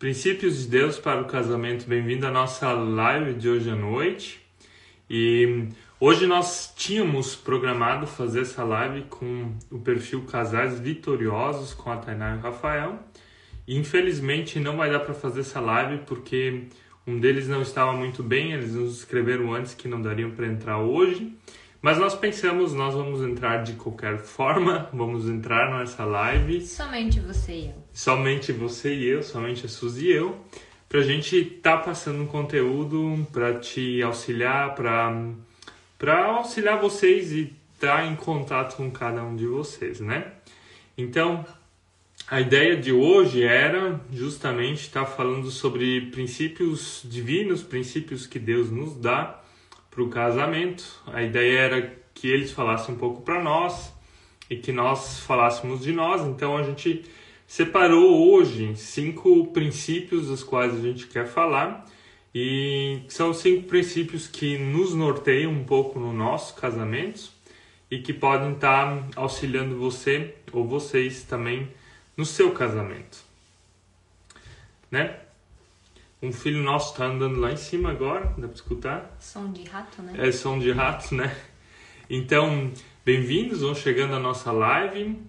Princípios de Deus para o casamento. Bem-vindo à nossa live de hoje à noite. E hoje nós tínhamos programado fazer essa live com o perfil Casais Vitoriosos com a Tainá e o Rafael. E infelizmente não vai dar para fazer essa live porque um deles não estava muito bem, eles nos escreveram antes que não dariam para entrar hoje. Mas nós pensamos, nós vamos entrar de qualquer forma, vamos entrar nessa live. Somente você e eu. Somente você e eu, somente a Suzy e eu, pra gente estar tá passando um conteúdo para te auxiliar, para para auxiliar vocês e estar tá em contato com cada um de vocês, né? Então, a ideia de hoje era justamente estar tá falando sobre princípios divinos, princípios que Deus nos dá para o casamento. A ideia era que eles falassem um pouco para nós e que nós falássemos de nós. Então a gente separou hoje cinco princípios dos quais a gente quer falar e são cinco princípios que nos norteiam um pouco no nosso casamento e que podem estar auxiliando você ou vocês também no seu casamento, né? Um filho nosso está andando lá em cima agora, dá para escutar? Som de rato, né? É som de rato, né? Então, bem-vindos, vão chegando à nossa live.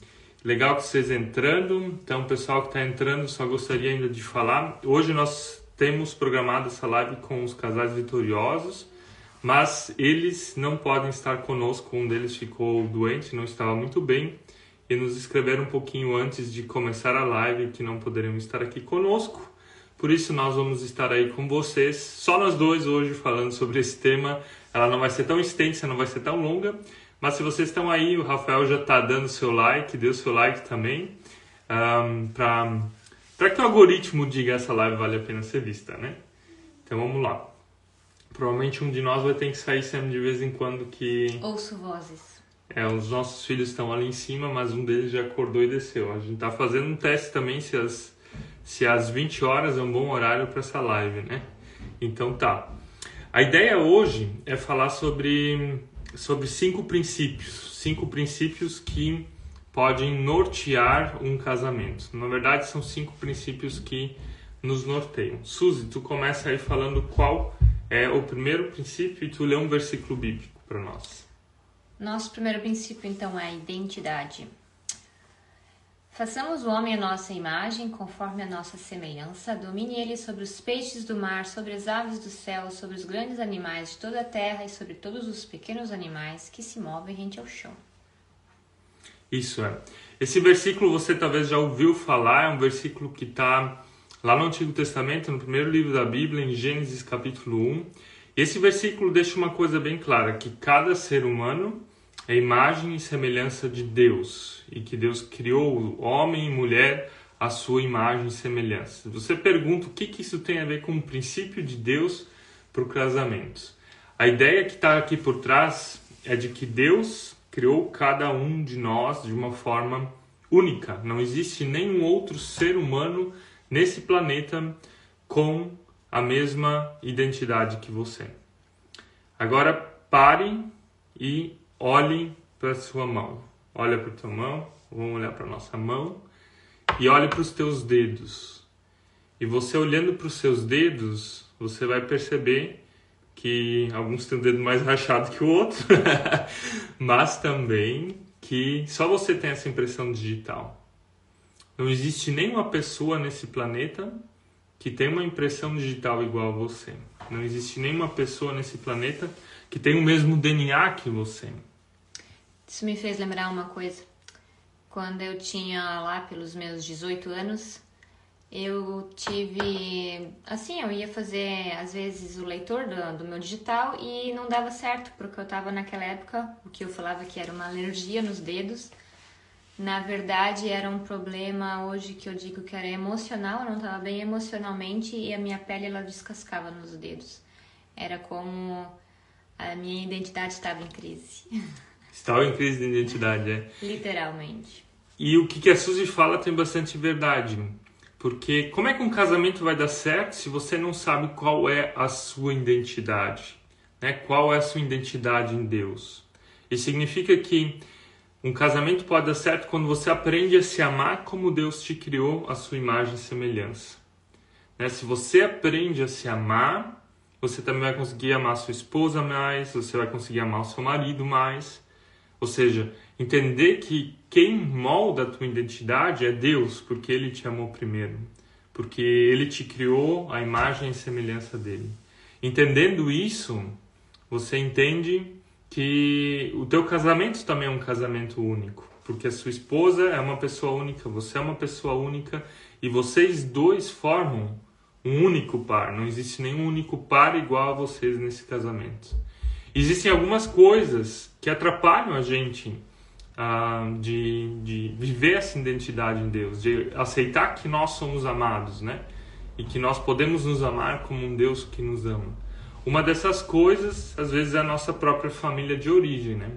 Legal que vocês entrando. Então, pessoal que está entrando, só gostaria ainda de falar. Hoje nós temos programado essa live com os casais vitoriosos, mas eles não podem estar conosco. Um deles ficou doente, não estava muito bem e nos escreveram um pouquinho antes de começar a live que não poderiam estar aqui conosco. Por isso nós vamos estar aí com vocês, só nós dois hoje falando sobre esse tema. Ela não vai ser tão extensa, não vai ser tão longa, mas se vocês estão aí, o Rafael já está dando seu like, deu seu like também, um, para que o algoritmo diga essa live vale a pena ser vista, né? Então vamos lá. Provavelmente um de nós vai ter que sair sempre de vez em quando que... Ouço vozes. É, os nossos filhos estão ali em cima, mas um deles já acordou e desceu. A gente está fazendo um teste também se as se às 20 horas é um bom horário para essa live, né? Então tá. A ideia hoje é falar sobre, sobre cinco princípios. Cinco princípios que podem nortear um casamento. Na verdade, são cinco princípios que nos norteiam. Suzy, tu começa aí falando qual é o primeiro princípio e tu lê um versículo bíblico para nós. Nosso primeiro princípio, então, é a identidade. Façamos o homem a nossa imagem, conforme a nossa semelhança, domine ele sobre os peixes do mar, sobre as aves do céu, sobre os grandes animais de toda a terra e sobre todos os pequenos animais que se movem rente ao chão. Isso é. Esse versículo você talvez já ouviu falar, é um versículo que está lá no Antigo Testamento, no primeiro livro da Bíblia, em Gênesis capítulo 1. Esse versículo deixa uma coisa bem clara, que cada ser humano é imagem e semelhança de Deus e que Deus criou homem e mulher à sua imagem e semelhança. Você pergunta o que, que isso tem a ver com o princípio de Deus para o casamento. A ideia que está aqui por trás é de que Deus criou cada um de nós de uma forma única. Não existe nenhum outro ser humano nesse planeta com a mesma identidade que você. Agora pare e olhe para sua mão. Olha para tua mão, vamos olhar para nossa mão e olhe para os teus dedos. E você olhando para os seus dedos, você vai perceber que alguns têm o dedo mais rachado que o outro, mas também que só você tem essa impressão digital. Não existe nenhuma pessoa nesse planeta que tem uma impressão digital igual a você. Não existe nenhuma pessoa nesse planeta que tem o mesmo DNA que você. Isso me fez lembrar uma coisa. Quando eu tinha lá pelos meus 18 anos, eu tive. Assim, eu ia fazer às vezes o leitor do, do meu digital e não dava certo, porque eu tava naquela época, o que eu falava que era uma alergia nos dedos. Na verdade, era um problema hoje que eu digo que era emocional, eu não estava bem emocionalmente e a minha pele ela descascava nos dedos. Era como a minha identidade estava em crise. Estava em crise de identidade, é. Literalmente. E o que a Suzy fala tem bastante verdade. Porque como é que um casamento vai dar certo se você não sabe qual é a sua identidade? Né? Qual é a sua identidade em Deus? Isso significa que um casamento pode dar certo quando você aprende a se amar como Deus te criou a sua imagem e semelhança. Né? Se você aprende a se amar, você também vai conseguir amar sua esposa mais, você vai conseguir amar o seu marido mais. Ou seja, entender que quem molda a tua identidade é Deus, porque Ele te amou primeiro, porque Ele te criou a imagem e semelhança dele. Entendendo isso, você entende que o teu casamento também é um casamento único, porque a sua esposa é uma pessoa única, você é uma pessoa única e vocês dois formam um único par. Não existe nenhum único par igual a vocês nesse casamento. Existem algumas coisas que atrapalham a gente ah, de, de viver essa identidade em Deus, de aceitar que nós somos amados, né? E que nós podemos nos amar como um Deus que nos ama. Uma dessas coisas, às vezes, é a nossa própria família de origem, né?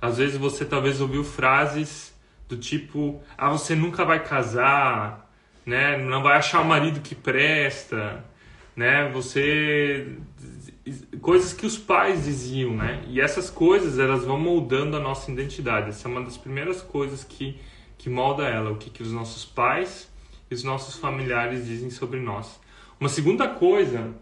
Às vezes você talvez ouviu frases do tipo: "Ah, você nunca vai casar", né? Não vai achar o marido que presta, né? Você coisas que os pais diziam, né? E essas coisas elas vão moldando a nossa identidade. Essa é uma das primeiras coisas que que molda ela, o que que os nossos pais e os nossos familiares dizem sobre nós. Uma segunda coisa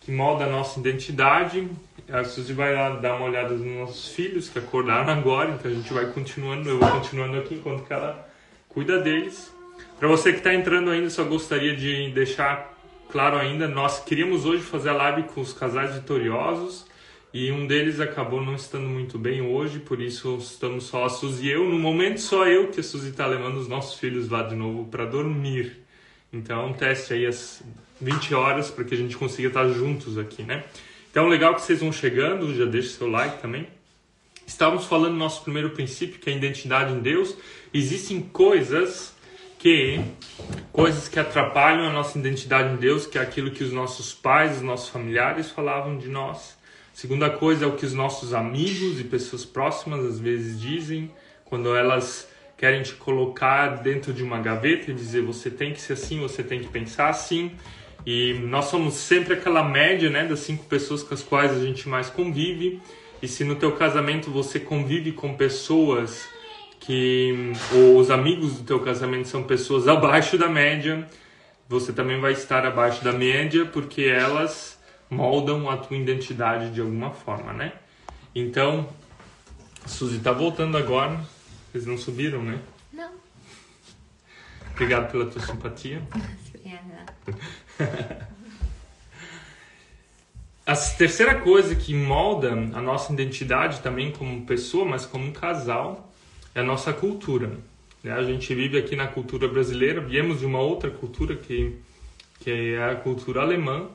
que molda a nossa identidade, a Suzy vai dar uma olhada nos nossos filhos que acordaram agora, então a gente vai continuando, eu vou continuando aqui enquanto ela cuida deles. Para você que está entrando ainda, só gostaria de deixar claro ainda, nós queríamos hoje fazer a live com os casais vitoriosos e um deles acabou não estando muito bem hoje, por isso estamos só a Suzy e eu. No momento, só eu que a Suzy está levando os nossos filhos lá de novo para dormir. Então, teste aí as 20 horas para que a gente consiga estar juntos aqui, né? Então, legal que vocês vão chegando, já deixa seu like também. Estávamos falando do nosso primeiro princípio, que é a identidade em Deus. Existem coisas que coisas que atrapalham a nossa identidade em Deus, que é aquilo que os nossos pais, os nossos familiares falavam de nós. Segunda coisa é o que os nossos amigos e pessoas próximas às vezes dizem, quando elas querem te colocar dentro de uma gaveta e dizer você tem que ser assim, você tem que pensar assim. E nós somos sempre aquela média, né, das cinco pessoas com as quais a gente mais convive. E se no teu casamento você convive com pessoas que os amigos do teu casamento são pessoas abaixo da média, você também vai estar abaixo da média porque elas moldam a tua identidade de alguma forma, né? Então, Suzy tá voltando agora. Vocês não subiram, né? Não. Obrigado pela tua simpatia. A terceira coisa que molda a nossa identidade também como pessoa, mas como um casal, é a nossa cultura. Né? A gente vive aqui na cultura brasileira, viemos de uma outra cultura que, que é a cultura alemã.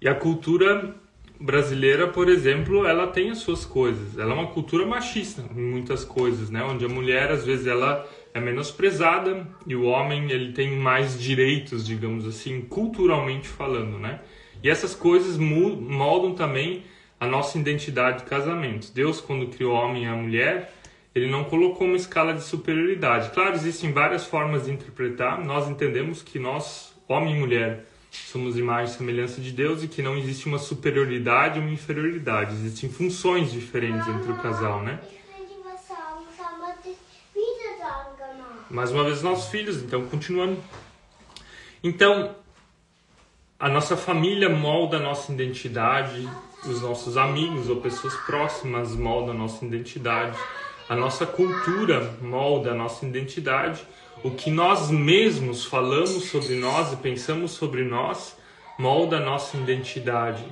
E a cultura brasileira, por exemplo, ela tem as suas coisas. Ela é uma cultura machista em muitas coisas, né? Onde a mulher, às vezes, ela é menosprezada e o homem, ele tem mais direitos, digamos assim, culturalmente falando, né? E essas coisas moldam também a nossa identidade de casamento. Deus, quando criou o homem e a mulher, ele não colocou uma escala de superioridade. Claro, existem várias formas de interpretar. Nós entendemos que nós, homem e mulher, somos imagem e semelhança de Deus e que não existe uma superioridade ou uma inferioridade. Existem funções diferentes entre o casal, né? Mais uma vez, nossos filhos, então, continuando. Então, a nossa família molda a nossa identidade, os nossos amigos ou pessoas próximas moldam a nossa identidade a nossa cultura molda a nossa identidade, o que nós mesmos falamos sobre nós e pensamos sobre nós molda a nossa identidade.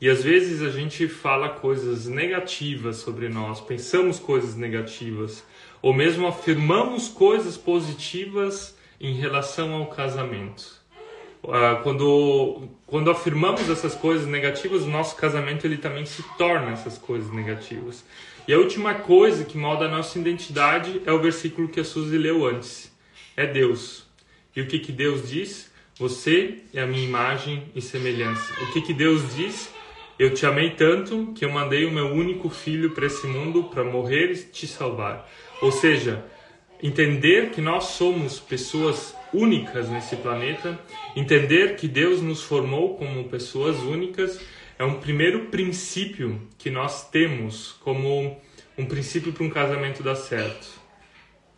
E às vezes a gente fala coisas negativas sobre nós, pensamos coisas negativas, ou mesmo afirmamos coisas positivas em relação ao casamento. Ah, quando, quando afirmamos essas coisas negativas, o nosso casamento ele também se torna essas coisas negativas. E a última coisa que molda a nossa identidade é o versículo que a Suzy leu antes. É Deus. E o que, que Deus diz? Você é a minha imagem e semelhança. O que, que Deus diz? Eu te amei tanto que eu mandei o meu único filho para esse mundo para morrer e te salvar. Ou seja, entender que nós somos pessoas únicas nesse planeta, entender que Deus nos formou como pessoas únicas é um primeiro princípio que nós temos como um princípio para um casamento dar certo.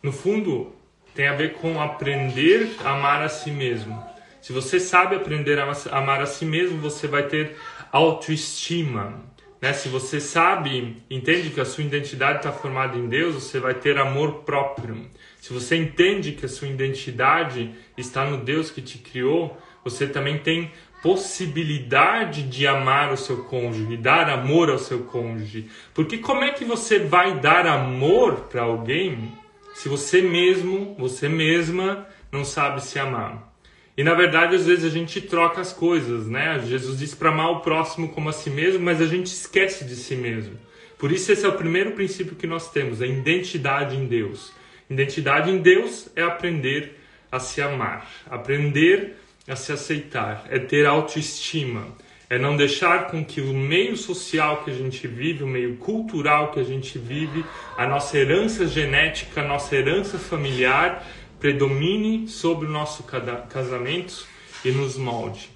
No fundo, tem a ver com aprender a amar a si mesmo. Se você sabe aprender a amar a si mesmo, você vai ter autoestima. Né? Se você sabe, entende que a sua identidade está formada em Deus, você vai ter amor próprio. Se você entende que a sua identidade está no Deus que te criou, você também tem possibilidade de amar o seu cônjuge, dar amor ao seu cônjuge. Porque como é que você vai dar amor para alguém se você mesmo, você mesma não sabe se amar? E na verdade, às vezes a gente troca as coisas, né? Jesus diz para amar o próximo como a si mesmo, mas a gente esquece de si mesmo. Por isso, esse é o primeiro princípio que nós temos: a identidade em Deus. Identidade em Deus é aprender a se amar, aprender a se aceitar, é ter autoestima, é não deixar com que o meio social que a gente vive, o meio cultural que a gente vive, a nossa herança genética, a nossa herança familiar predomine sobre o nosso casamento e nos molde.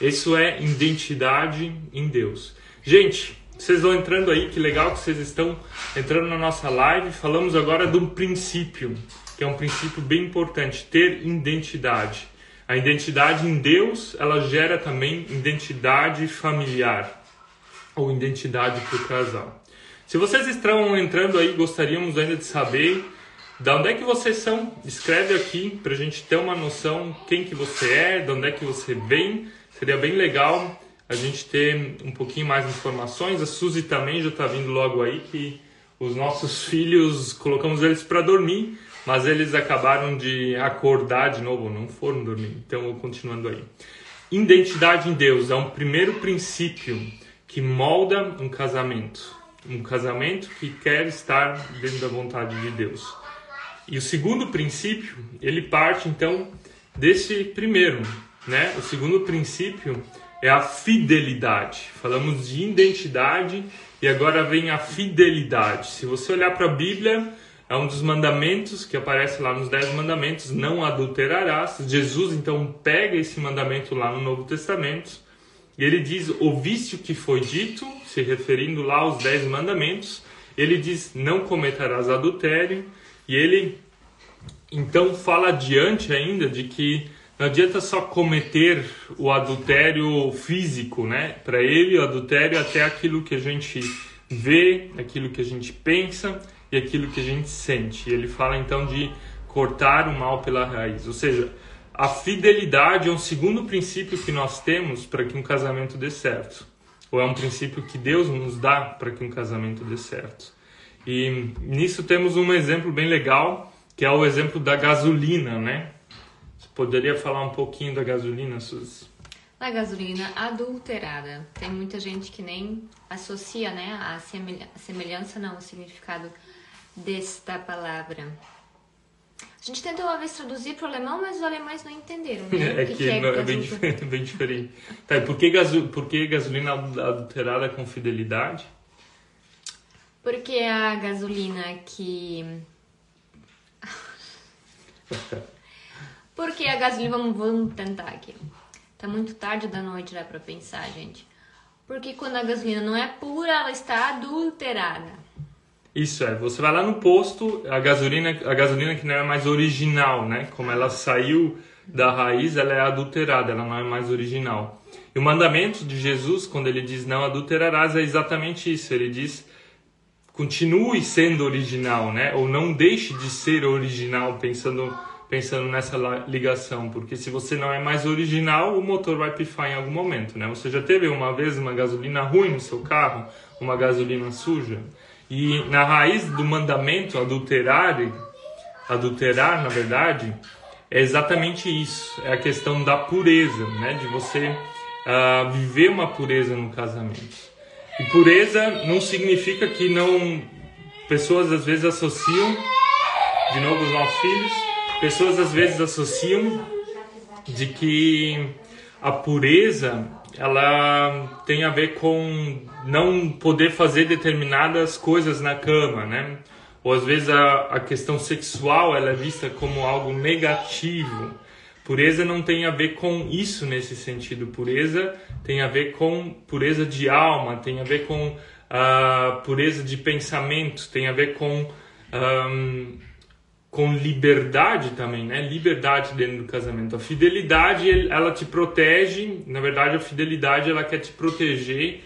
Isso é identidade em Deus. Gente, vocês vão entrando aí, que legal que vocês estão entrando na nossa live. Falamos agora de um princípio, que é um princípio bem importante, ter identidade. A identidade em Deus, ela gera também identidade familiar ou identidade para o casal. Se vocês estão entrando aí, gostaríamos ainda de saber da onde é que vocês são? Escreve aqui para a gente ter uma noção quem que você é, de onde é que você vem. Seria bem legal a gente ter um pouquinho mais de informações. A Suzy também já está vindo logo aí que os nossos filhos colocamos eles para dormir, mas eles acabaram de acordar de novo, não foram dormir. Então, continuando aí. Identidade em Deus é um primeiro princípio que molda um casamento. Um casamento que quer estar dentro da vontade de Deus. E o segundo princípio, ele parte então desse primeiro, né? O segundo princípio é a fidelidade. Falamos de identidade e agora vem a fidelidade. Se você olhar para a Bíblia, é um dos mandamentos que aparece lá nos Dez Mandamentos: não adulterarás. Jesus então pega esse mandamento lá no Novo Testamento e ele diz: ouviste o que foi dito, se referindo lá aos Dez Mandamentos. Ele diz: não cometerás adultério. E ele então fala adiante ainda de que não adianta só cometer o adultério físico, né? Para ele, o adultério é até aquilo que a gente vê, aquilo que a gente pensa e aquilo que a gente sente. E ele fala então de cortar o mal pela raiz. Ou seja, a fidelidade é um segundo princípio que nós temos para que um casamento dê certo. Ou é um princípio que Deus nos dá para que um casamento dê certo. E nisso temos um exemplo bem legal, que é o exemplo da gasolina, né? Poderia falar um pouquinho da gasolina, Suzy? A gasolina adulterada. Tem muita gente que nem associa, né, a semelhança, não, o significado desta palavra. A gente tentou uma vez traduzir para o alemão, mas os alemães não entenderam, né? É que, que é, é bem, diferente, bem diferente. Tá, e por que, gaso, por que gasolina adulterada com fidelidade? Porque a gasolina que. Porque a gasolina. Vamos, vamos tentar aqui. Tá muito tarde da noite já pra pensar, gente. Porque quando a gasolina não é pura, ela está adulterada. Isso é, você vai lá no posto, a gasolina, a gasolina que não é mais original, né? Como ela saiu da raiz, ela é adulterada, ela não é mais original. E o mandamento de Jesus, quando ele diz não adulterarás, é exatamente isso. Ele diz continue sendo original, né? Ou não deixe de ser original, pensando pensando nessa ligação, porque se você não é mais original, o motor vai pifar em algum momento, né? Você já teve uma vez uma gasolina ruim no seu carro, uma gasolina suja? E na raiz do mandamento adulterar, adulterar, na verdade, é exatamente isso. É a questão da pureza, né? De você uh, viver uma pureza no casamento. E pureza não significa que não. Pessoas às vezes associam, de novo os nossos filhos, pessoas às vezes associam de que a pureza ela tem a ver com não poder fazer determinadas coisas na cama, né? Ou às vezes a, a questão sexual ela é vista como algo negativo. Pureza não tem a ver com isso nesse sentido. Pureza tem a ver com pureza de alma, tem a ver com uh, pureza de pensamento, tem a ver com um, com liberdade também, né? Liberdade dentro do casamento. A fidelidade, ela te protege. Na verdade, a fidelidade, ela quer te proteger.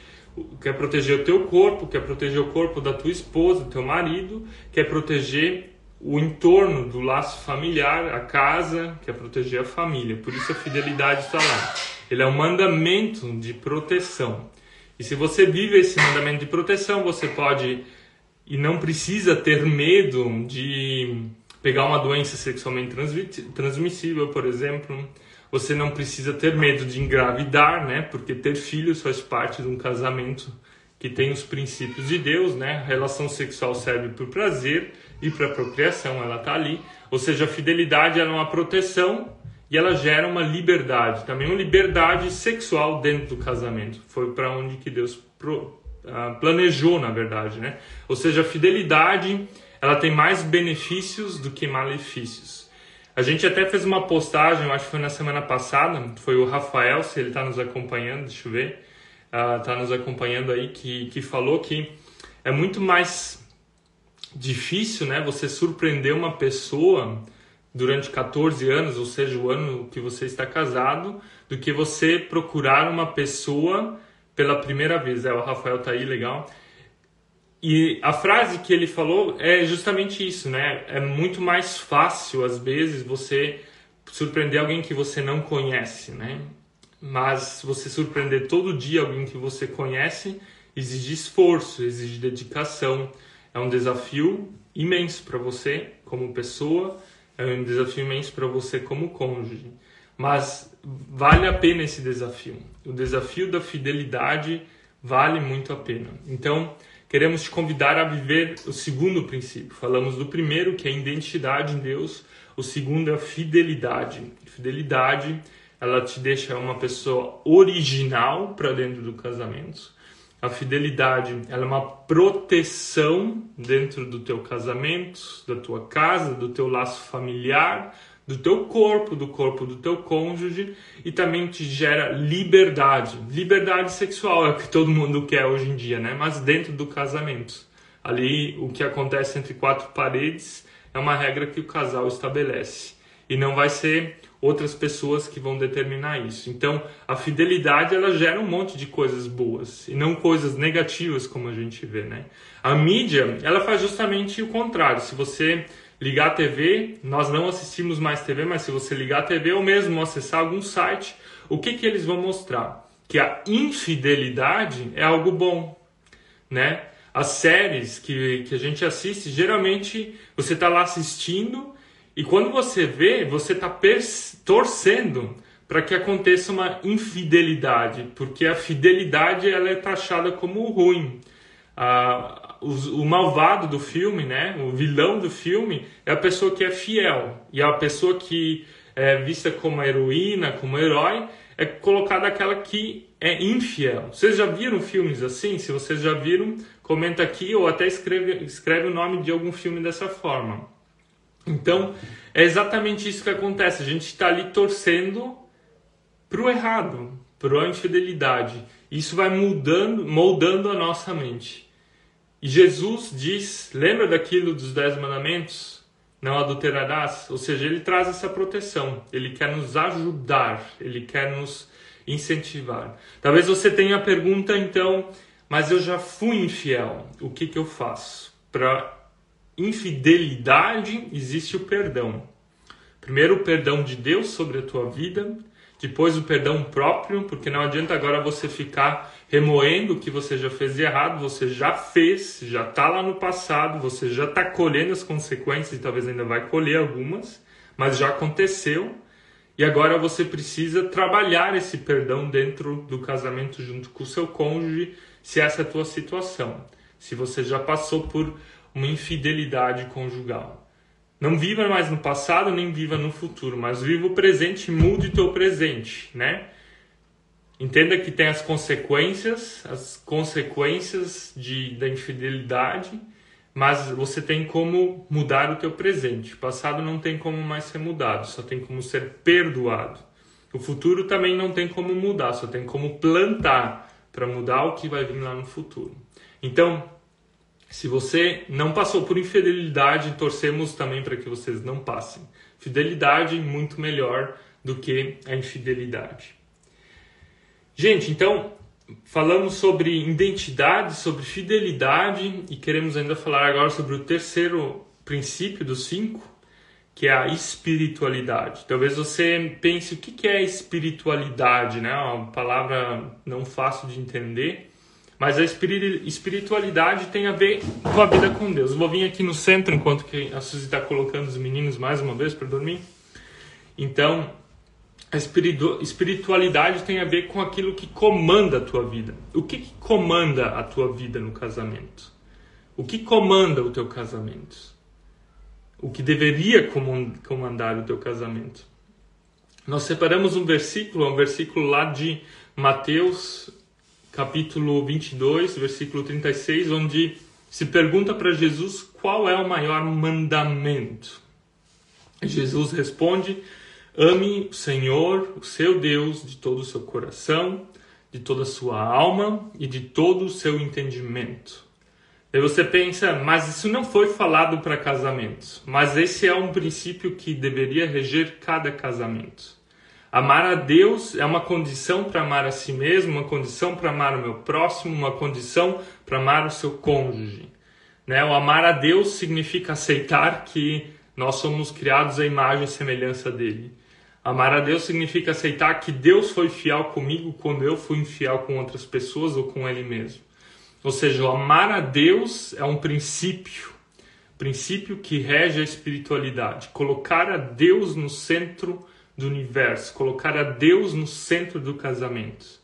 Quer proteger o teu corpo, quer proteger o corpo da tua esposa, do teu marido, quer proteger o entorno do laço familiar, a casa, quer proteger a família. Por isso a fidelidade está lá. Ele é um mandamento de proteção. E se você vive esse mandamento de proteção, você pode e não precisa ter medo de pegar uma doença sexualmente transmissível, por exemplo. Você não precisa ter medo de engravidar, né? Porque ter filhos faz parte de um casamento que tem os princípios de Deus, né? A relação sexual serve para o prazer e para a procriação, ela está ali. Ou seja, a fidelidade é uma proteção e ela gera uma liberdade, também uma liberdade sexual dentro do casamento. Foi para onde que Deus uh, planejou, na verdade, né? Ou seja, a fidelidade ela tem mais benefícios do que malefícios. A gente até fez uma postagem, acho que foi na semana passada, foi o Rafael, se ele está nos acompanhando, deixa eu ver, está uh, nos acompanhando aí, que, que falou que é muito mais difícil, né, você surpreender uma pessoa durante 14 anos, ou seja, o ano que você está casado, do que você procurar uma pessoa pela primeira vez. É, o Rafael tá aí, legal. E a frase que ele falou é justamente isso, né? É muito mais fácil, às vezes, você surpreender alguém que você não conhece, né? Mas você surpreender todo dia alguém que você conhece exige esforço, exige dedicação. É um desafio imenso para você como pessoa, é um desafio imenso para você como cônjuge. Mas vale a pena esse desafio. O desafio da fidelidade vale muito a pena. Então, queremos te convidar a viver o segundo princípio. Falamos do primeiro, que é a identidade em Deus. O segundo é a fidelidade. Fidelidade, ela te deixa uma pessoa original para dentro do casamento. A fidelidade, ela é uma proteção dentro do teu casamento, da tua casa, do teu laço familiar, do teu corpo, do corpo do teu cônjuge e também te gera liberdade. Liberdade sexual é o que todo mundo quer hoje em dia, né? Mas dentro do casamento. Ali o que acontece entre quatro paredes é uma regra que o casal estabelece e não vai ser outras pessoas que vão determinar isso. Então, a fidelidade ela gera um monte de coisas boas e não coisas negativas como a gente vê, né? A mídia, ela faz justamente o contrário. Se você ligar a TV, nós não assistimos mais TV, mas se você ligar a TV ou mesmo acessar algum site, o que, que eles vão mostrar? Que a infidelidade é algo bom, né? As séries que, que a gente assiste, geralmente você está lá assistindo e quando você vê, você está torcendo para que aconteça uma infidelidade, porque a fidelidade ela é taxada como ruim. Ah, o, malvado do filme, né, o vilão do filme, é a pessoa que é fiel. E a pessoa que é vista como heroína, como herói, é colocada aquela que é infiel. Vocês já viram filmes assim? Se vocês já viram, comenta aqui ou até escreve, escreve o nome de algum filme dessa forma. Então, é exatamente isso que acontece. A gente está ali torcendo para o errado, para a infidelidade. Isso vai mudando, moldando a nossa mente. E Jesus diz, lembra daquilo dos dez mandamentos? Não adulterarás? Ou seja, ele traz essa proteção, ele quer nos ajudar, ele quer nos incentivar. Talvez você tenha a pergunta então, mas eu já fui infiel, o que, que eu faço? Para infidelidade existe o perdão. Primeiro, o perdão de Deus sobre a tua vida, depois o perdão próprio, porque não adianta agora você ficar remoendo o que você já fez de errado, você já fez, já está lá no passado, você já está colhendo as consequências e talvez ainda vai colher algumas, mas já aconteceu. E agora você precisa trabalhar esse perdão dentro do casamento junto com o seu cônjuge, se essa é a tua situação. Se você já passou por uma infidelidade conjugal. Não viva mais no passado, nem viva no futuro, mas viva o presente e mude teu presente, né? Entenda que tem as consequências, as consequências de, da infidelidade, mas você tem como mudar o teu presente. O passado não tem como mais ser mudado, só tem como ser perdoado. O futuro também não tem como mudar, só tem como plantar para mudar o que vai vir lá no futuro. Então, Se você não passou por infidelidade, torcemos também para que vocês não passem. Fidelidade muito melhor do que a infidelidade. Gente, então falamos sobre identidade, sobre fidelidade e queremos ainda falar agora sobre o terceiro princípio dos cinco, que é a espiritualidade. Talvez você pense o que é espiritualidade, né? Uma palavra não fácil de entender, mas a espiritualidade tem a ver com a vida com Deus. vou vir aqui no centro enquanto que a Suzy está colocando os meninos mais uma vez para dormir. Então, a espiritualidade tem a ver com aquilo que comanda a tua vida. O que, que comanda a tua vida no casamento? O que comanda o teu casamento? o que deveria comandar o teu casamento. Nós separamos um versículo, um versículo lá de Mateus, capítulo 22, versículo 36, onde se pergunta para Jesus qual é o maior mandamento. Jesus responde: Ame o Senhor, o seu Deus, de todo o seu coração, de toda a sua alma e de todo o seu entendimento. Aí você pensa, mas isso não foi falado para casamentos. Mas esse é um princípio que deveria reger cada casamento. Amar a Deus é uma condição para amar a si mesmo, uma condição para amar o meu próximo, uma condição para amar o seu cônjuge. Né? O amar a Deus significa aceitar que nós somos criados à imagem e semelhança dele. Amar a Deus significa aceitar que Deus foi fiel comigo quando eu fui infiel com outras pessoas ou com Ele mesmo. Ou seja, amar a Deus é um princípio, princípio que rege a espiritualidade. Colocar a Deus no centro do universo, colocar a Deus no centro do casamento.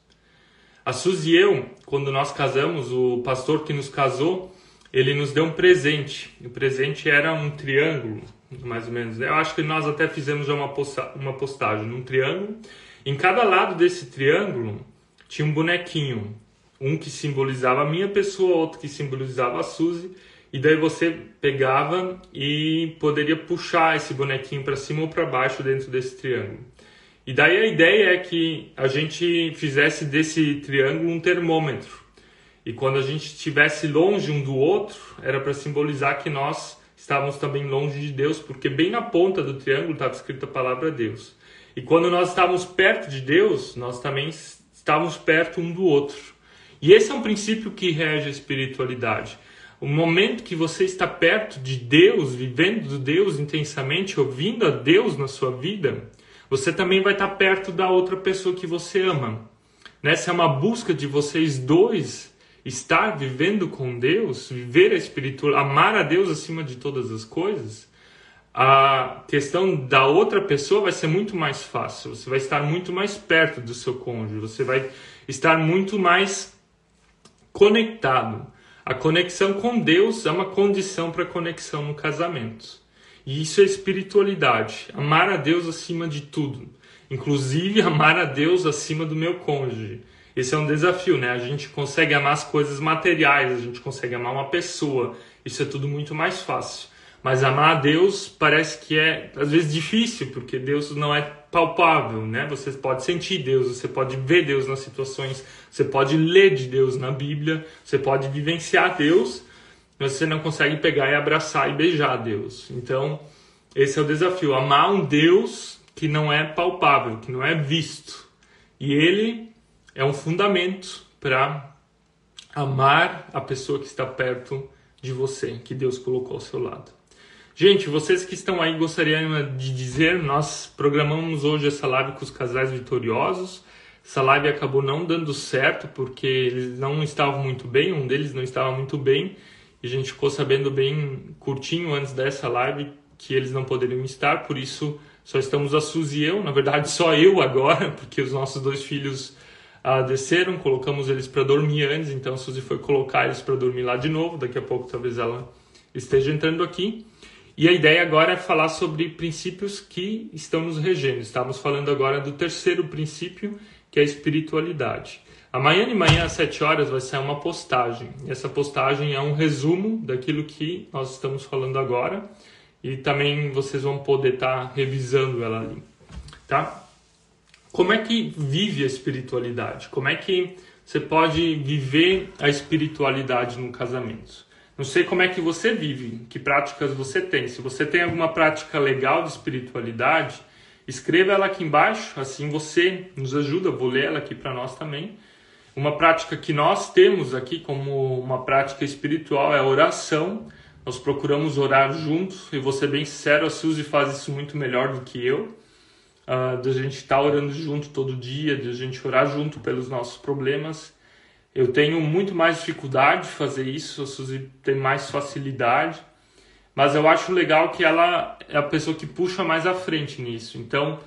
A Suzy e eu, quando nós casamos, o pastor que nos casou, ele nos deu um presente. O presente era um triângulo, mais ou menos. Eu acho que nós até fizemos já uma, posta uma postagem, um triângulo. Em cada lado desse triângulo tinha um bonequinho um que simbolizava a minha pessoa, outro que simbolizava a Suzy, e daí você pegava e poderia puxar esse bonequinho para cima ou para baixo dentro desse triângulo. E daí a ideia é que a gente fizesse desse triângulo um termômetro. E quando a gente estivesse longe um do outro, era para simbolizar que nós estávamos também longe de Deus, porque bem na ponta do triângulo estava escrita a palavra Deus. E quando nós estávamos perto de Deus, nós também estávamos perto um do outro. E esse é um princípio que rege a espiritualidade. O momento que você está perto de Deus, vivendo Deus intensamente, ouvindo a Deus na sua vida, você também vai estar perto da outra pessoa que você ama. Nessa é uma busca de vocês dois estar vivendo com Deus, viver a espiritual, amar a Deus acima de todas as coisas. A questão da outra pessoa vai ser muito mais fácil. Você vai estar muito mais perto do seu cônjuge. Você vai estar muito mais conectado. A conexão com Deus é uma condição para conexão no casamento. E isso é espiritualidade. Amar a Deus acima de tudo. Inclusive amar a Deus acima do meu cônjuge. Esse é um desafio, né? A gente consegue amar as coisas materiais, a gente consegue amar uma pessoa. Isso é tudo muito mais fácil. Mas amar a Deus parece que é às vezes difícil, porque Deus não é palpável, né? Você pode sentir Deus, você pode ver Deus nas situações, você pode ler de Deus na Bíblia, você pode vivenciar Deus, mas você não consegue pegar e abraçar e beijar Deus. Então, esse é o desafio, amar um Deus que não é palpável, que não é visto. E ele é um fundamento para amar a pessoa que está perto de você, que Deus colocou ao seu lado. Gente, vocês que estão aí gostariam de dizer, nós programamos hoje essa live com os casais vitoriosos. Essa live acabou não dando certo porque eles não estavam muito bem, um deles não estava muito bem. E a gente ficou sabendo bem curtinho antes dessa live que eles não poderiam estar, por isso só estamos a Suzy e eu, na verdade só eu agora, porque os nossos dois filhos ah, desceram, colocamos eles para dormir antes, então a Suzy foi colocar eles para dormir lá de novo, daqui a pouco talvez ela esteja entrando aqui. E a ideia agora é falar sobre princípios que estão nos regendo. Estamos falando agora do terceiro princípio, que é a espiritualidade. Amanhã de manhã às 7 horas vai sair uma postagem. E essa postagem é um resumo daquilo que nós estamos falando agora. E também vocês vão poder estar revisando ela ali. Tá? Como é que vive a espiritualidade? Como é que você pode viver a espiritualidade no casamento? Não sei como é que você vive, que práticas você tem. Se você tem alguma prática legal de espiritualidade, escreva ela aqui embaixo, assim você nos ajuda. Vou ler ela aqui para nós também. Uma prática que nós temos aqui como uma prática espiritual é a oração. Nós procuramos orar juntos, e ser bem sincero, a Suzy faz isso muito melhor do que eu. Uh, de a gente estar tá orando junto todo dia, de a gente orar junto pelos nossos problemas. Eu tenho muito mais dificuldade de fazer isso, a Suzy tem mais facilidade, mas eu acho legal que ela é a pessoa que puxa mais à frente nisso. Então,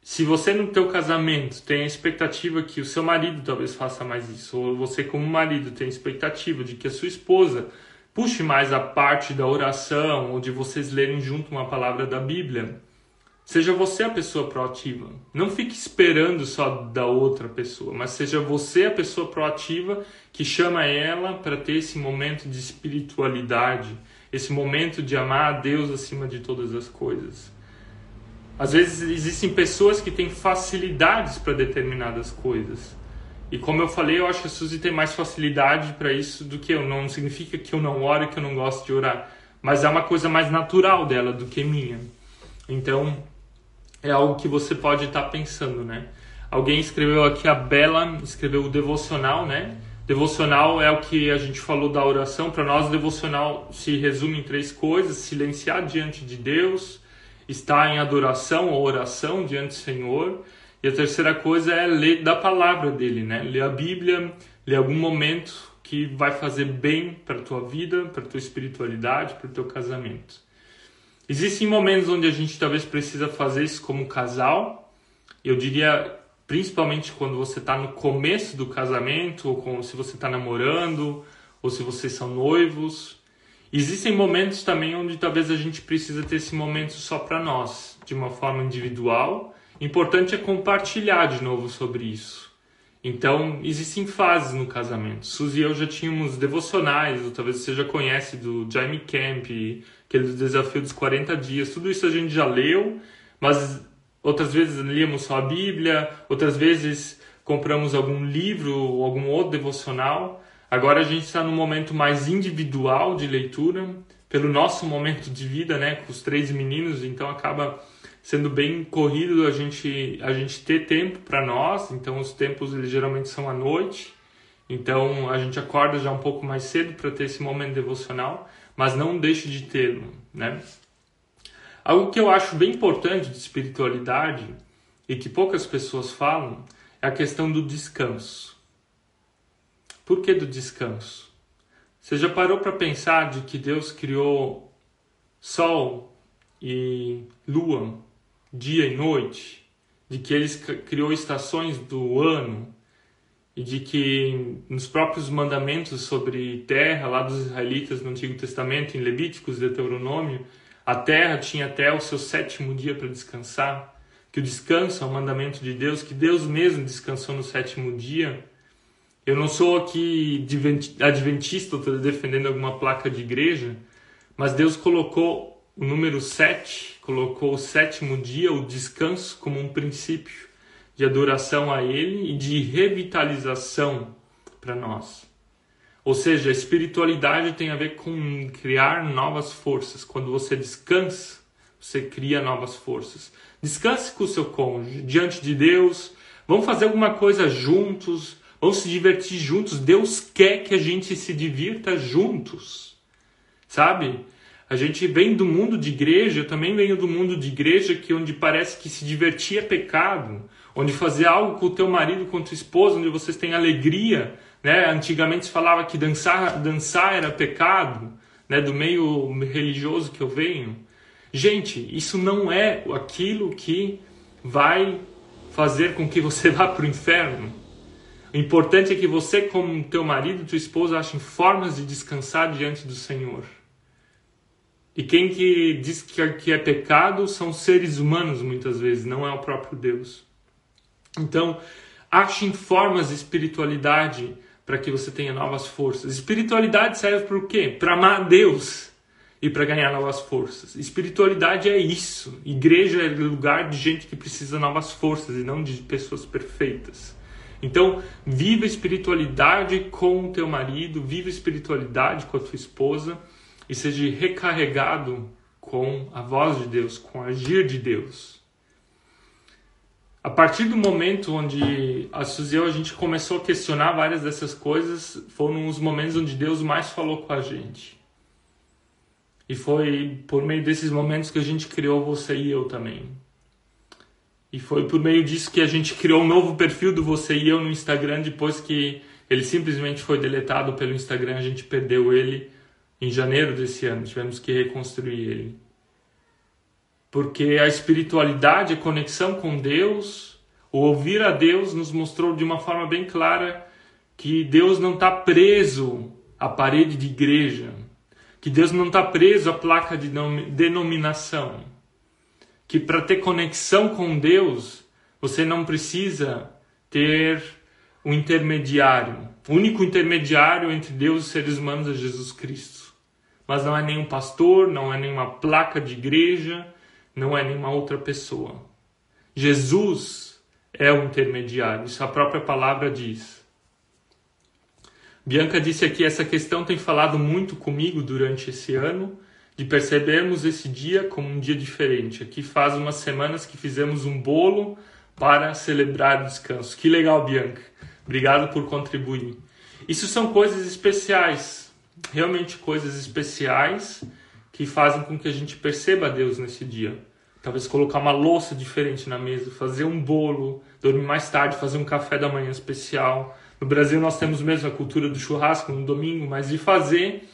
se você no teu casamento tem a expectativa que o seu marido talvez faça mais isso, ou você como marido tem a expectativa de que a sua esposa puxe mais a parte da oração ou de vocês lerem junto uma palavra da Bíblia, Seja você a pessoa proativa. Não fique esperando só da outra pessoa, mas seja você a pessoa proativa que chama ela para ter esse momento de espiritualidade, esse momento de amar a Deus acima de todas as coisas. Às vezes existem pessoas que têm facilidades para determinadas coisas. E como eu falei, eu acho que a Suzy tem mais facilidade para isso do que eu. Não significa que eu não oro que eu não gosto de orar. Mas é uma coisa mais natural dela do que minha. Então, é algo que você pode estar tá pensando, né? Alguém escreveu aqui, a Bela escreveu o devocional, né? Devocional é o que a gente falou da oração. Para nós, devocional se resume em três coisas: silenciar diante de Deus, estar em adoração ou oração diante do Senhor. E a terceira coisa é ler da palavra dele, né? Ler a Bíblia, ler algum momento que vai fazer bem para tua vida, para tua espiritualidade, para o teu casamento. Existem momentos onde a gente talvez precisa fazer isso como casal. Eu diria principalmente quando você está no começo do casamento, ou se você está namorando, ou se vocês são noivos. Existem momentos também onde talvez a gente precisa ter esse momento só para nós, de uma forma individual. Importante é compartilhar de novo sobre isso. Então, existem fases no casamento. Suzy e eu já tínhamos devocionais, ou talvez você já conhece do Jaime Camp, aquele desafio dos 40 dias. Tudo isso a gente já leu, mas outras vezes líamos só a Bíblia, outras vezes compramos algum livro ou algum outro devocional. Agora a gente está num momento mais individual de leitura, pelo nosso momento de vida, né, com os três meninos, então acaba sendo bem corrido a gente a gente ter tempo para nós. Então os tempos eles geralmente são à noite. Então a gente acorda já um pouco mais cedo para ter esse momento devocional mas não deixe de tê-lo, né? Algo que eu acho bem importante de espiritualidade e que poucas pessoas falam é a questão do descanso. Por que do descanso? Você já parou para pensar de que Deus criou sol e lua, dia e noite, de que ele criou estações do ano, e de que nos próprios mandamentos sobre terra, lá dos israelitas no Antigo Testamento, em Levíticos Deuteronômio, a terra tinha até o seu sétimo dia para descansar, que o descanso é um mandamento de Deus, que Deus mesmo descansou no sétimo dia. Eu não sou aqui adventista, estou defendendo alguma placa de igreja, mas Deus colocou o número sete, colocou o sétimo dia, o descanso, como um princípio de adoração a Ele e de revitalização para nós. Ou seja, a espiritualidade tem a ver com criar novas forças. Quando você descansa, você cria novas forças. Descanse com o seu cônjuge, diante de Deus. Vamos fazer alguma coisa juntos. Vamos se divertir juntos. Deus quer que a gente se divirta juntos. Sabe? A gente vem do mundo de igreja, eu também venho do mundo de igreja que onde parece que se divertir é pecado onde fazer algo com o teu marido, com a tua esposa, onde vocês têm alegria, né? Antigamente se falava que dançar, dançar era pecado, né? Do meio religioso que eu venho. Gente, isso não é aquilo que vai fazer com que você vá para o inferno. O importante é que você, como teu marido, tua esposa, achem formas de descansar diante do Senhor. E quem que diz que é pecado são seres humanos, muitas vezes, não é o próprio Deus. Então, achem formas de espiritualidade para que você tenha novas forças. Espiritualidade serve para o quê? Para amar a Deus e para ganhar novas forças. Espiritualidade é isso. Igreja é lugar de gente que precisa de novas forças e não de pessoas perfeitas. Então, viva espiritualidade com o teu marido, viva espiritualidade com a tua esposa e seja recarregado com a voz de Deus, com o agir de Deus. A partir do momento onde a Suzy e a gente começou a questionar várias dessas coisas, foram os momentos onde Deus mais falou com a gente. E foi por meio desses momentos que a gente criou você e eu também. E foi por meio disso que a gente criou um novo perfil do Você e Eu no Instagram, depois que ele simplesmente foi deletado pelo Instagram, a gente perdeu ele em janeiro desse ano, tivemos que reconstruir ele. Porque a espiritualidade, a conexão com Deus, o ouvir a Deus nos mostrou de uma forma bem clara que Deus não está preso à parede de igreja, que Deus não está preso à placa de denominação que para ter conexão com Deus, você não precisa ter um intermediário. O único intermediário entre Deus e os seres humanos é Jesus Cristo. Mas não é nenhum pastor, não é nenhuma placa de igreja, não é nenhuma outra pessoa. Jesus é o intermediário, isso a própria palavra diz. Bianca disse aqui: essa questão tem falado muito comigo durante esse ano de percebermos esse dia como um dia diferente. Aqui faz umas semanas que fizemos um bolo para celebrar o descanso. Que legal, Bianca. Obrigado por contribuir. Isso são coisas especiais, realmente coisas especiais que fazem com que a gente perceba Deus nesse dia. Talvez colocar uma louça diferente na mesa, fazer um bolo, dormir mais tarde, fazer um café da manhã especial. No Brasil nós temos mesmo a cultura do churrasco no domingo, mas de fazer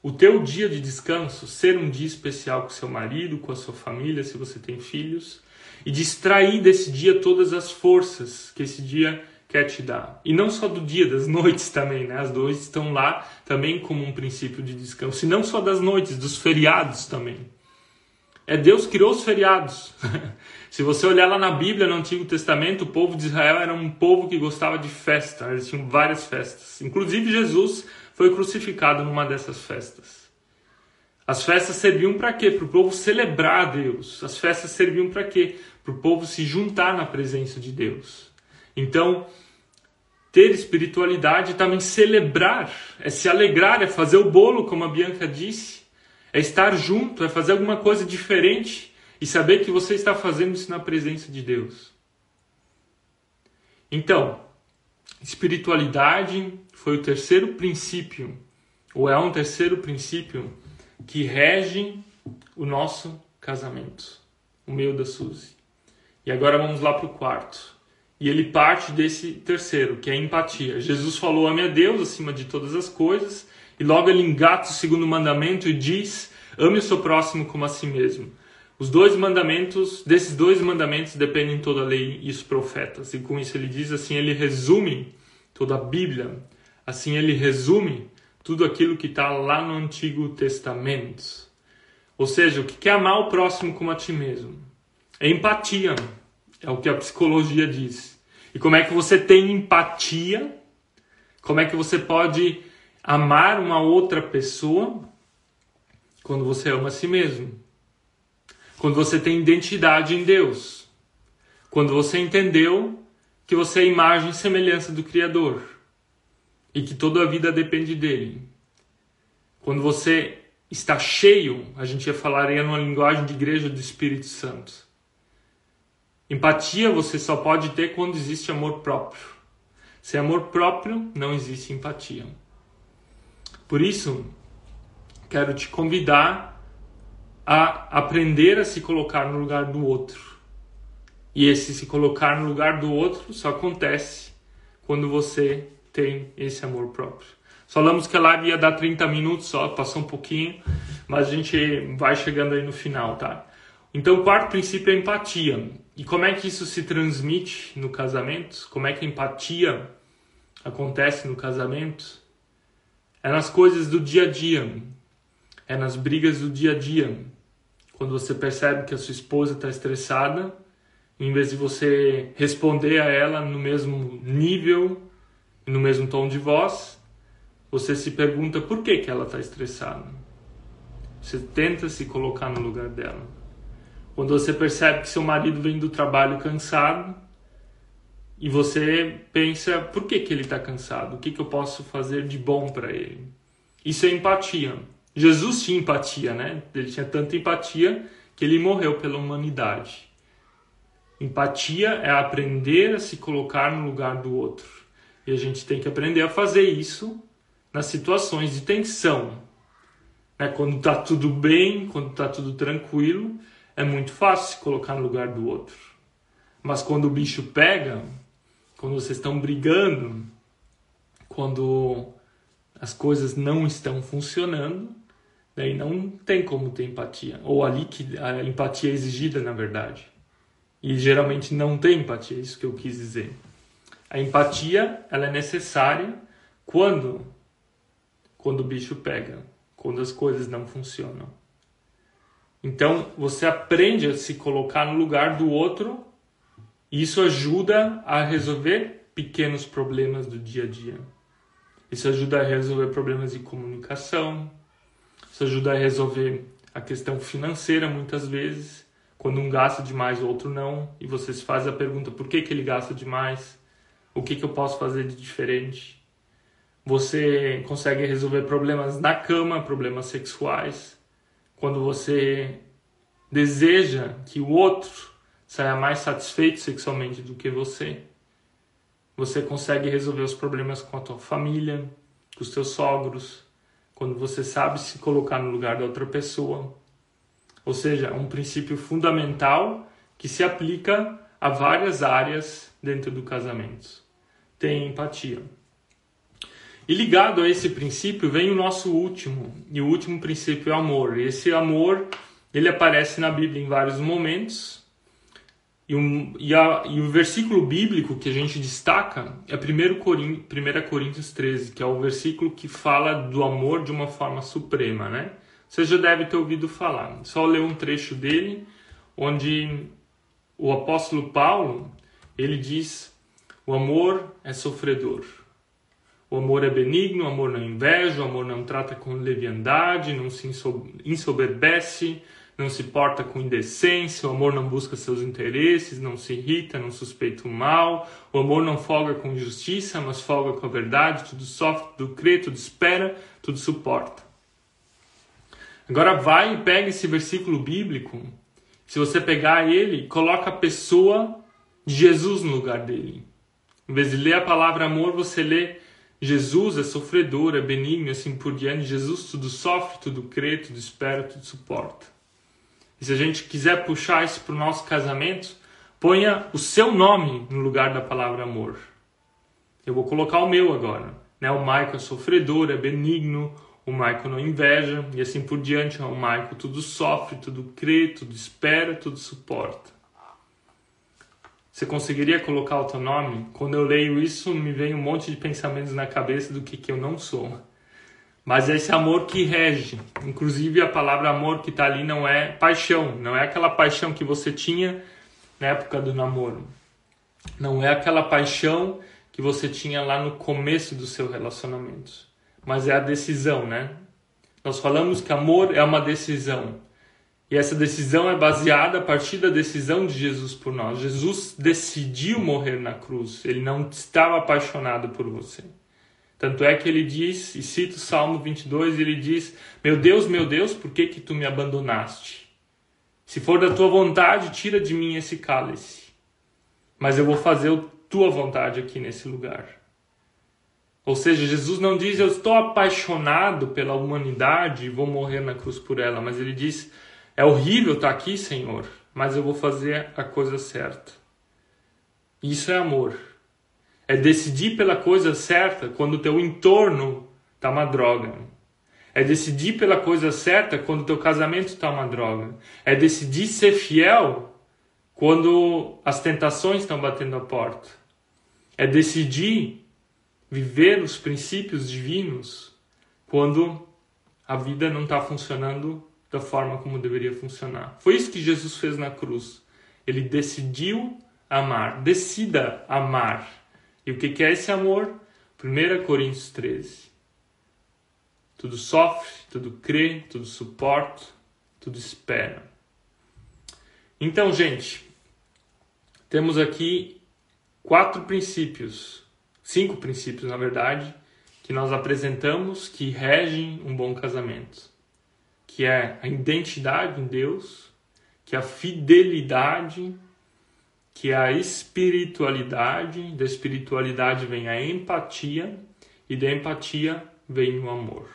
o teu dia de descanso ser um dia especial com seu marido, com a sua família, se você tem filhos, e distrair desse dia todas as forças que esse dia quer te dar. E não só do dia, das noites também, né? As noites estão lá também como um princípio de descanso, e não só das noites, dos feriados também. É Deus que criou os feriados. Se você olhar lá na Bíblia, no Antigo Testamento, o povo de Israel era um povo que gostava de festa. Eles tinham várias festas. Inclusive Jesus foi crucificado numa dessas festas. As festas serviam para quê? Para o povo celebrar a Deus. As festas serviam para quê? Para o povo se juntar na presença de Deus. Então, ter espiritualidade também celebrar, é se alegrar, é fazer o bolo, como a Bianca disse, é estar junto, é fazer alguma coisa diferente e saber que você está fazendo isso na presença de Deus. Então, espiritualidade foi o terceiro princípio, ou é um terceiro princípio que rege o nosso casamento, o meu da Suzy. E agora vamos lá para o quarto. E ele parte desse terceiro, que é empatia. Jesus falou: ame a Deus acima de todas as coisas, e logo ele engata o segundo mandamento e diz: ame o seu próximo como a si mesmo. Os dois mandamentos, desses dois mandamentos dependem toda a lei e os profetas. E com isso ele diz assim, ele resume toda a Bíblia. Assim ele resume tudo aquilo que está lá no Antigo Testamento. Ou seja, o que é amar o próximo como a ti mesmo? É empatia, é o que a psicologia diz. E como é que você tem empatia? Como é que você pode amar uma outra pessoa quando você ama a si mesmo? Quando você tem identidade em Deus. Quando você entendeu que você é imagem e semelhança do Criador e que toda a vida depende dele. Quando você está cheio, a gente ia falar em uma linguagem de igreja do Espírito Santo. Empatia você só pode ter quando existe amor próprio. Sem amor próprio, não existe empatia. Por isso, quero te convidar a aprender a se colocar no lugar do outro. E esse se colocar no lugar do outro só acontece quando você tem esse amor próprio. Falamos que a live ia dar 30 minutos só, passou um pouquinho, mas a gente vai chegando aí no final, tá? Então, o quarto princípio é empatia. E como é que isso se transmite no casamento? Como é que a empatia acontece no casamento? É nas coisas do dia a dia, é nas brigas do dia a dia, quando você percebe que a sua esposa está estressada, em vez de você responder a ela no mesmo nível no mesmo tom de voz, você se pergunta por que, que ela está estressada. Você tenta se colocar no lugar dela. Quando você percebe que seu marido vem do trabalho cansado, e você pensa, por que, que ele está cansado? O que, que eu posso fazer de bom para ele? Isso é empatia. Jesus tinha empatia, né? Ele tinha tanta empatia que ele morreu pela humanidade. Empatia é aprender a se colocar no lugar do outro. E a gente tem que aprender a fazer isso nas situações de tensão. Né? Quando está tudo bem, quando está tudo tranquilo, é muito fácil se colocar no lugar do outro. Mas quando o bicho pega, quando vocês estão brigando, quando as coisas não estão funcionando, daí não tem como ter empatia. Ou ali que a empatia é exigida, na verdade. E geralmente não tem empatia, é isso que eu quis dizer. A empatia, ela é necessária quando quando o bicho pega, quando as coisas não funcionam. Então, você aprende a se colocar no lugar do outro isso ajuda a resolver pequenos problemas do dia a dia. Isso ajuda a resolver problemas de comunicação. Isso ajuda a resolver a questão financeira muitas vezes, quando um gasta demais, o outro não, e você se faz a pergunta por que, que ele gasta demais? O que, que eu posso fazer de diferente? Você consegue resolver problemas na cama, problemas sexuais, quando você deseja que o outro saia mais satisfeito sexualmente do que você. Você consegue resolver os problemas com a tua família, com os teus sogros, quando você sabe se colocar no lugar da outra pessoa. Ou seja, um princípio fundamental que se aplica a várias áreas dentro do casamento. Tem empatia. E ligado a esse princípio vem o nosso último, e o último princípio é o amor. Esse amor, ele aparece na Bíblia em vários momentos, e, um, e, a, e, o versículo bíblico que a gente destaca é 1 Coríntios, 1 Coríntios 13, que é o versículo que fala do amor de uma forma suprema, né? Você já deve ter ouvido falar. Só ler um trecho dele, onde o apóstolo Paulo, ele diz, o amor é sofredor. O amor é benigno, o amor não inveja, o amor não trata com leviandade, não se ensoberbece, não se porta com indecência, o amor não busca seus interesses, não se irrita, não suspeita o mal, o amor não folga com justiça, mas folga com a verdade, tudo sofre, tudo crê, tudo espera, tudo suporta. Agora vai e pega esse versículo bíblico, se você pegar ele, coloca a pessoa de Jesus no lugar dele. Em vez de ler a palavra amor, você lê Jesus é sofredor, é benigno, assim por diante. Jesus tudo sofre, tudo crê, tudo espera, tudo suporta. E se a gente quiser puxar isso para o nosso casamento, ponha o seu nome no lugar da palavra amor. Eu vou colocar o meu agora. Né? O Maico é sofredor, é benigno, o Maico não inveja, e assim por diante. O Maico tudo sofre, tudo crê, tudo espera, tudo suporta. Você conseguiria colocar o teu nome? Quando eu leio isso, me vem um monte de pensamentos na cabeça do que, que eu não sou. Mas é esse amor que rege. Inclusive a palavra amor que está ali não é paixão, não é aquela paixão que você tinha na época do namoro. Não é aquela paixão que você tinha lá no começo do seu relacionamento. Mas é a decisão, né? Nós falamos que amor é uma decisão. E essa decisão é baseada a partir da decisão de Jesus por nós. Jesus decidiu morrer na cruz. Ele não estava apaixonado por você. Tanto é que ele diz, e cita o Salmo 22, ele diz: Meu Deus, meu Deus, por que, que tu me abandonaste? Se for da tua vontade, tira de mim esse cálice. Mas eu vou fazer a tua vontade aqui nesse lugar. Ou seja, Jesus não diz eu estou apaixonado pela humanidade e vou morrer na cruz por ela, mas ele diz é horrível estar aqui, Senhor, mas eu vou fazer a coisa certa. Isso é amor. É decidir pela coisa certa quando o teu entorno tá uma droga. É decidir pela coisa certa quando o teu casamento tá uma droga. É decidir ser fiel quando as tentações estão batendo a porta. É decidir viver os princípios divinos quando a vida não está funcionando da forma como deveria funcionar. Foi isso que Jesus fez na cruz. Ele decidiu amar. Decida amar. E o que é esse amor? 1 Coríntios 13. Tudo sofre, tudo crê, tudo suporta, tudo espera. Então, gente, temos aqui quatro princípios, cinco princípios na verdade, que nós apresentamos que regem um bom casamento, que é a identidade em Deus, que é a fidelidade, que é a espiritualidade, da espiritualidade vem a empatia e da empatia vem o amor.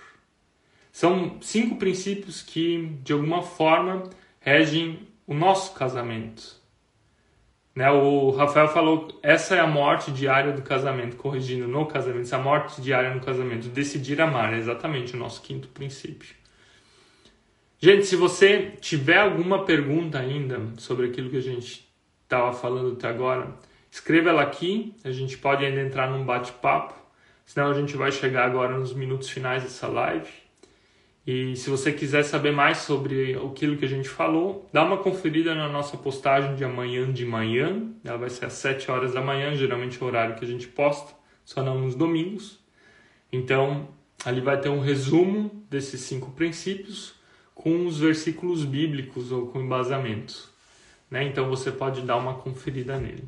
São cinco princípios que, de alguma forma, regem o nosso casamento. Né? O Rafael falou, essa é a morte diária do casamento, corrigindo no casamento, essa é a morte diária no casamento, decidir amar, é exatamente o nosso quinto princípio. Gente, se você tiver alguma pergunta ainda sobre aquilo que a gente estava falando até agora, escreva ela aqui, a gente pode ainda entrar num bate-papo, senão a gente vai chegar agora nos minutos finais dessa live. E se você quiser saber mais sobre aquilo que a gente falou, dá uma conferida na nossa postagem de amanhã de manhã. Ela vai ser às 7 horas da manhã, geralmente é o horário que a gente posta, só não nos domingos. Então, ali vai ter um resumo desses cinco princípios com os versículos bíblicos ou com embasamentos. Né? Então você pode dar uma conferida nele.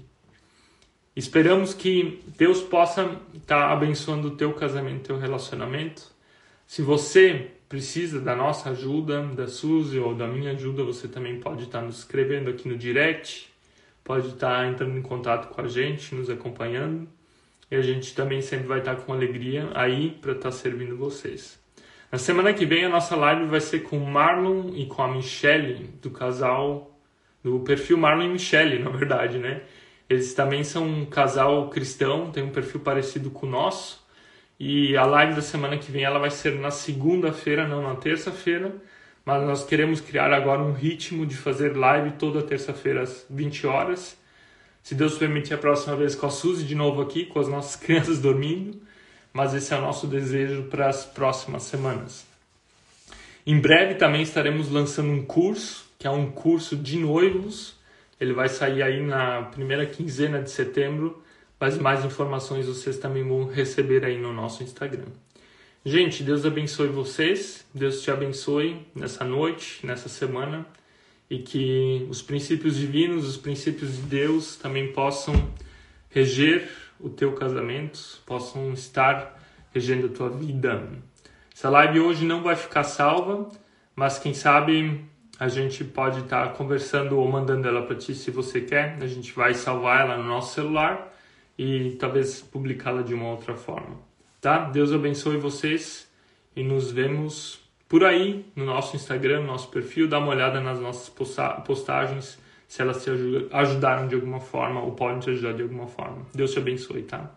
Esperamos que Deus possa estar abençoando o teu casamento, teu relacionamento. Se você precisa da nossa ajuda, da Suzy ou da minha ajuda, você também pode estar nos escrevendo aqui no direct, pode estar entrando em contato com a gente, nos acompanhando. E a gente também sempre vai estar com alegria aí para estar servindo vocês. Na semana que vem a nossa live vai ser com o Marlon e com a Michelle, do casal, do perfil Marlon e Michelle, na verdade, né? Eles também são um casal cristão, tem um perfil parecido com o nosso. E a live da semana que vem ela vai ser na segunda-feira, não na terça-feira. Mas nós queremos criar agora um ritmo de fazer live toda terça-feira às 20 horas. Se Deus permitir, a próxima vez com a Suzy de novo aqui, com as nossas crianças dormindo. Mas esse é o nosso desejo para as próximas semanas. Em breve também estaremos lançando um curso, que é um curso de noivos. Ele vai sair aí na primeira quinzena de setembro mas mais informações vocês também vão receber aí no nosso Instagram. Gente, Deus abençoe vocês, Deus te abençoe nessa noite, nessa semana e que os princípios divinos, os princípios de Deus também possam reger o teu casamento, possam estar regendo a tua vida. Essa live hoje não vai ficar salva, mas quem sabe a gente pode estar conversando ou mandando ela para ti se você quer. A gente vai salvar ela no nosso celular e talvez publicá-la de uma outra forma. Tá? Deus abençoe vocês e nos vemos por aí no nosso Instagram, no nosso perfil. Dá uma olhada nas nossas postagens se elas te ajudaram de alguma forma ou podem te ajudar de alguma forma. Deus te abençoe, tá?